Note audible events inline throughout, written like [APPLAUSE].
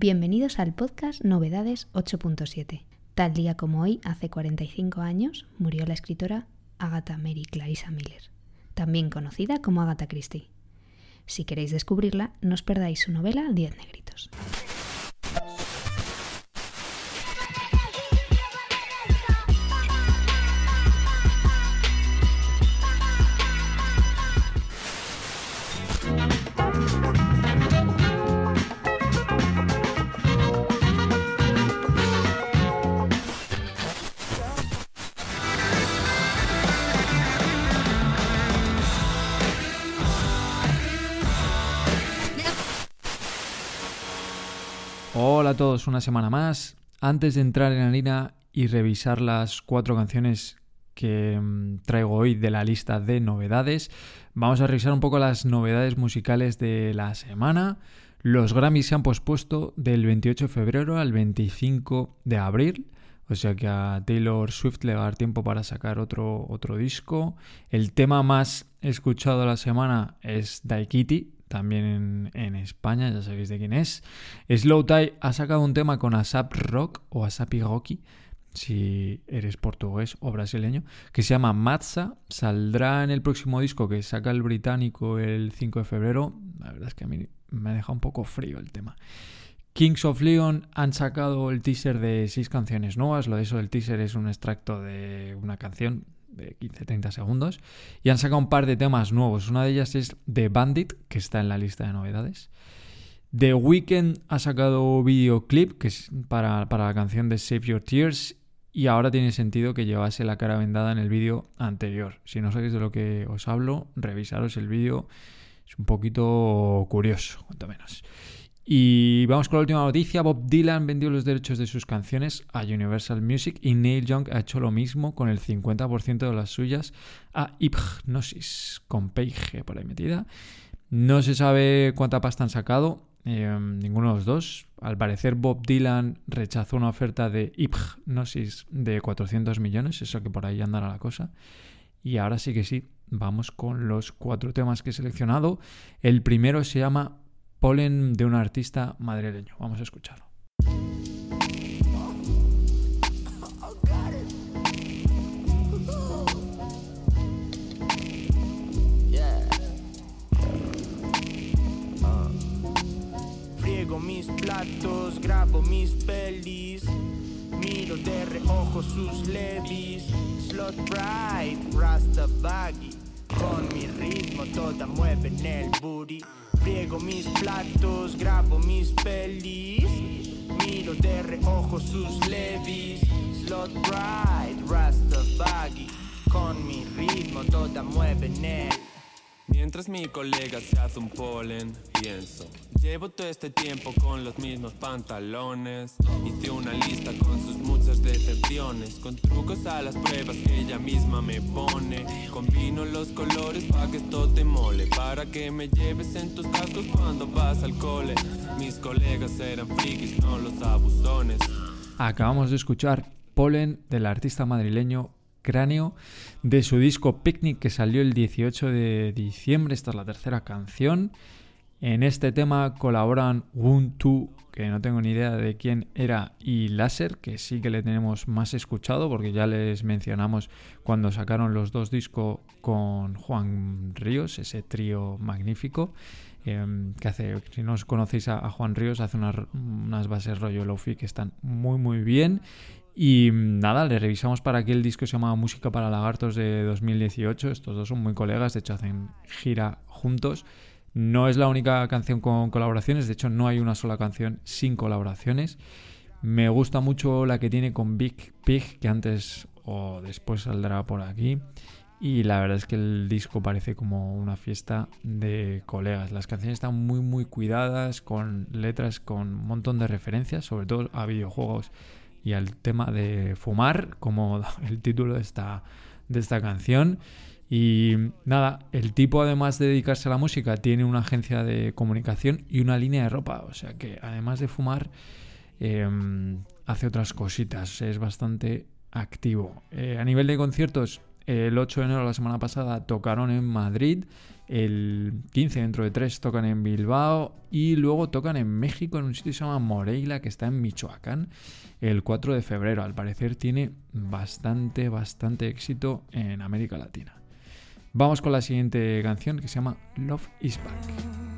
Bienvenidos al podcast Novedades 8.7. Tal día como hoy, hace 45 años, murió la escritora Agatha Mary Clarissa Miller, también conocida como Agatha Christie. Si queréis descubrirla, no os perdáis su novela Diez Negritos. Hola a todos, una semana más. Antes de entrar en línea y revisar las cuatro canciones que mm, traigo hoy de la lista de novedades, vamos a revisar un poco las novedades musicales de la semana. Los Grammys se han pospuesto del 28 de febrero al 25 de abril. O sea que a Taylor Swift le va a dar tiempo para sacar otro, otro disco. El tema más escuchado de la semana es Daikiti, también en, España, ya sabéis de quién es. Slow Tie ha sacado un tema con Asap Rock o Asapi Rocky, si eres portugués o brasileño, que se llama Matza. Saldrá en el próximo disco que saca el británico el 5 de febrero. La verdad es que a mí me ha dejado un poco frío el tema. Kings of Leon han sacado el teaser de seis canciones nuevas. Lo de eso del teaser es un extracto de una canción de 15-30 segundos. Y han sacado un par de temas nuevos. Una de ellas es The Bandit, que está en la lista de novedades. The Weeknd ha sacado videoclip que es para, la canción de Save Your Tears y ahora tiene sentido que llevase la cara vendada en el vídeo anterior. Si no sabéis de lo que os hablo, revisaros el vídeo. Es un poquito curioso, cuanto menos. Y vamos con la última noticia. Bob Dylan vendió los derechos de sus canciones a Universal Music y Neil Young ha hecho lo mismo con el 50% de las suyas a Hypnosis, con Peige por ahí metida. No se sabe cuánta pasta han sacado, em, ninguno de los dos. Al parecer Bob Dylan rechazó una oferta de Hypnosis de 400 millones, eso que por ahí andará la cosa. Y ahora sí que sí, vamos con los cuatro temas que he seleccionado. El primero se llama Polen de un artista madrileño. Vamos a escucharlo. Friego mis platos, grabo mis pelis, miro de reojo sus levis, slot bright, rasta baggy, con mi ritmo toda mueven el booty. Friego mis platos, grabo mis pelis. Miro de reojo sus levis. Slot Ride, Rasta Baggy. Con mi ritmo toda mueven él. Mientras mi colega se hace un polen, pienso. Llevo todo este tiempo con los mismos pantalones. Hice una lista con sus muchas decepciones. Con trucos a las pruebas que ella misma me pone. Combino los colores para que esto te mole. Para que me lleves en tus cascos cuando vas al cole. Mis colegas eran frikis, no los abusones. Acabamos de escuchar Polen del artista madrileño Cráneo de su disco Picnic que salió el 18 de diciembre. Esta es la tercera canción. En este tema colaboran Wuntu, que no tengo ni idea de quién era, y Láser, que sí que le tenemos más escuchado porque ya les mencionamos cuando sacaron los dos discos con Juan Ríos, ese trío magnífico. Em, que hace, si no os conocéis a, Juan Ríos, hace unas, unas bases rollo lofi que están muy muy bien y mm, nada, le revisamos para aquí el disco se llama Música para Lagartos de 2018. Estos dos son muy colegas, de hecho hacen gira juntos. No es la única canción con colaboraciones, de hecho no hay una sola canción sin colaboraciones. Me gusta mucho la que tiene con Big Pig, que antes o después saldrá por aquí. Y la verdad es que el disco parece como una fiesta de colegas. Las canciones están muy muy cuidadas, con letras con un montón de referencias, sobre todo a videojuegos y al tema de fumar, como [LAUGHS] el título de esta, de esta canción. Y nada, el tipo además de dedicarse a la música tiene una agencia de comunicación y una línea de ropa. O sea que además de fumar, em, hace otras cositas. Es bastante activo. Eh, a nivel de conciertos, El 8 de enero, la semana pasada, tocaron en Madrid. El 15, dentro de tres, tocan en Bilbao. Y luego tocan en México, en un sitio que se llama Moreila, que está en Michoacán. El 4 de febrero. Al parecer tiene bastante, bastante éxito en América Latina. Vamos con la siguiente canción que se llama Love is Back.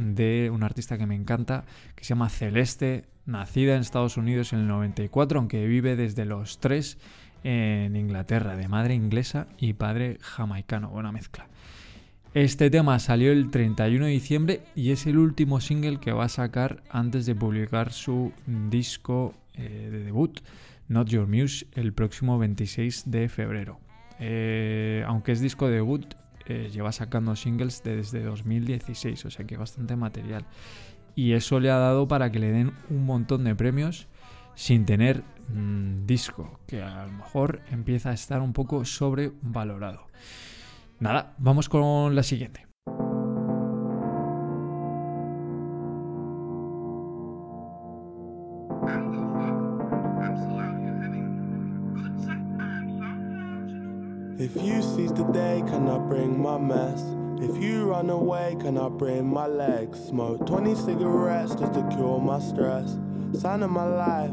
de un artista que me encanta, que se llama Celeste, nacida en Estados Unidos en el 94, aunque vive desde los 3 en Inglaterra, de madre inglesa y padre jamaicano, buena mezcla. Este tema salió el 31 de diciembre y es el último single que va a sacar antes de publicar su disco eh, de debut, Not Your Muse, el próximo 26 de febrero. Eh, aunque es disco de debut, lleva sacando singles desde 2016, o sea que bastante material. Y eso le ha dado para que le den un montón de premios sin tener mm, disco, que a lo mejor empieza a estar un poco sobrevalorado. Nada, vamos con la siguiente. If you seize the day, can I bring my mess? If you run away, can I bring my legs? Smoke 20 cigarettes just to cure my stress. Sign of my life,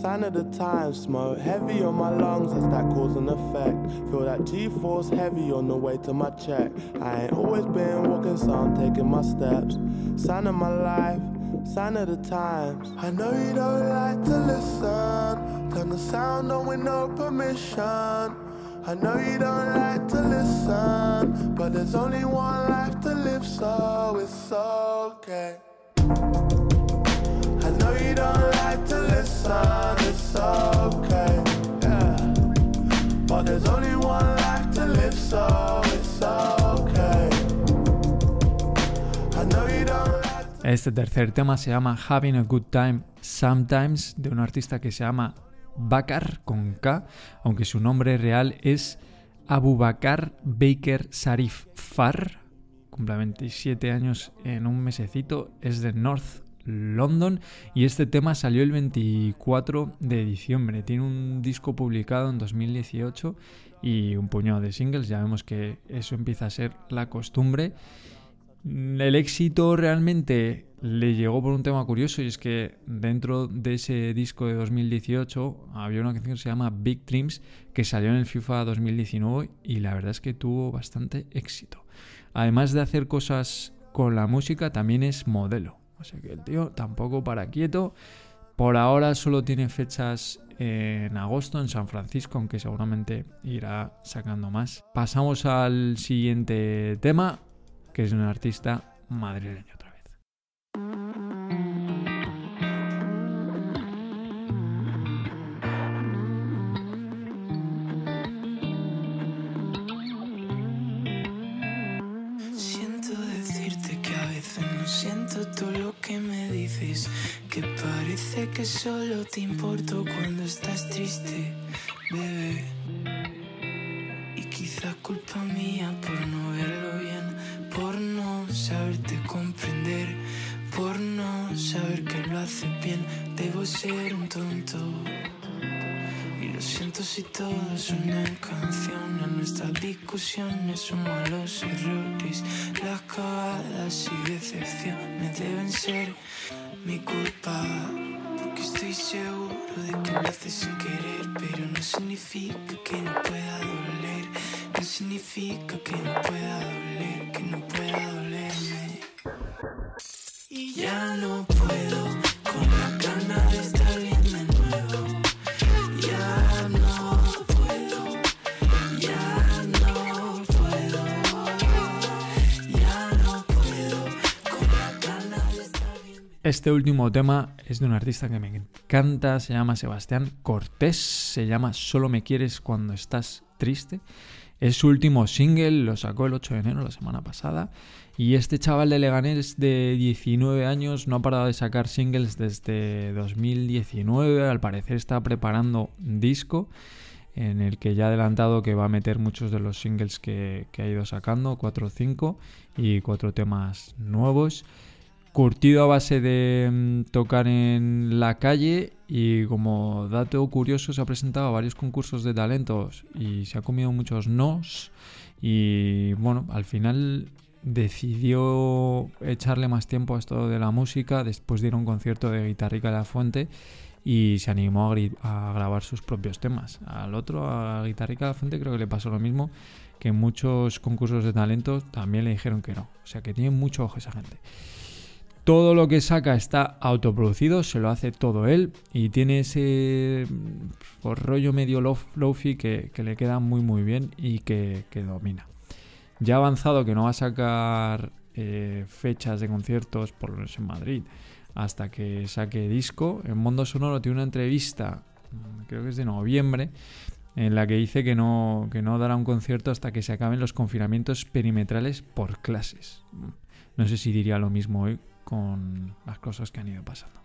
sign of the time. Smoke heavy on my lungs, is that cause and effect? Feel that G-force heavy on the way to my check. I ain't always been walking, so I'm taking my steps. Sign of my life, sign of the times. I know you don't like to listen. Turn the sound on with no permission. I know you don't like to listen, but there's only one life to live, so it's okay. I know you don't like to listen, it's okay. Yeah. But there's only one life to live, so it's okay. I know you don't like Este tercer tema se llama Having a Good Time Sometimes, de un artista que se llama Bakar con K, aunque su nombre real es Abu Bakar Baker Sarif Far, cumple 27 años en un mesecito, es de North London y este tema salió el 24 de diciembre. Tiene un disco publicado en 2018 y un puñado de singles, ya vemos que eso empieza a ser la costumbre. El éxito realmente le llegó por un tema curioso y es que dentro de ese disco de 2018 había una canción que se llama Big Dreams que salió en el FIFA 2019 y la verdad es que tuvo bastante éxito. Además de hacer cosas con la música, también es modelo. O sea que el tío tampoco para quieto. Por ahora solo tiene fechas en agosto en San Francisco, aunque seguramente irá sacando más. Pasamos al siguiente tema, que es un artista madrileño otra vez. Siento decirte que a veces no siento todo lo que me dices. Que parece que solo te importo cuando estás triste, bebé. Saberte comprender, por no saber que lo hace bien. Debo ser un tonto. Y lo siento si todo es una canción En nuestras discusiones somos los errores Las cagadas y decepciones deben ser mi culpa Porque estoy seguro de que lo haces sin querer, pero no significa que no pueda doler. No significa que no pueda doler, que no pueda dolerme. Y ya no puedo con la gana no puedo, bien. Este último tema es de un artista que me encanta, se llama Sebastián Cortés, se llama Solo me quieres cuando estás triste. Es su último single, lo sacó el 8 de enero, la semana pasada. Y este chaval de Leganés de 19 años no ha parado de sacar singles desde 2019. Al parecer está preparando disco en el que ya ha adelantado que va a meter muchos de los singles que, que ha ido sacando, 4 o 5, y cuatro temas nuevos curtido a base de mm, tocar en la calle y como dato curioso se ha presentado a varios concursos de talentos y se ha comido muchos nos y bueno, al final decidió echarle más tiempo a esto de la música después de ir a un concierto de Guitarrica de la Fuente y se animó a, a grabar sus propios temas. Al otro, a Guitarrica de la Fuente, creo que le pasó lo mismo, que en muchos concursos de talentos también le dijeron que no. O sea que tiene mucho ojo esa gente. Todo lo que saca está autoproducido, se lo hace todo él y tiene ese mm, pues, rollo medio lof- lofi que, que le queda muy muy bien y que, que domina. Ya ha avanzado que no va a sacar eh, fechas de conciertos, por lo menos en Madrid, hasta que saque disco. En Mundo Sonoro tiene una entrevista, mm, creo que es de noviembre, en la que dice que no, que no dará un concierto hasta que se acaben los confinamientos perimetrales por clases. No sé si diría lo mismo hoy con las cosas que han ido pasando.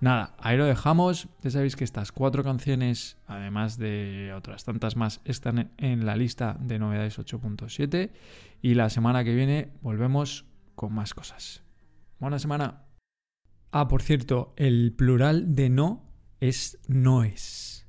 Nada, ahí lo dejamos. Ya sabéis que estas cuatro canciones, además de otras tantas más, están en la lista de novedades 8.7. Y la semana que viene volvemos con más cosas. Buena semana. Ah, por cierto, el plural de no es noes.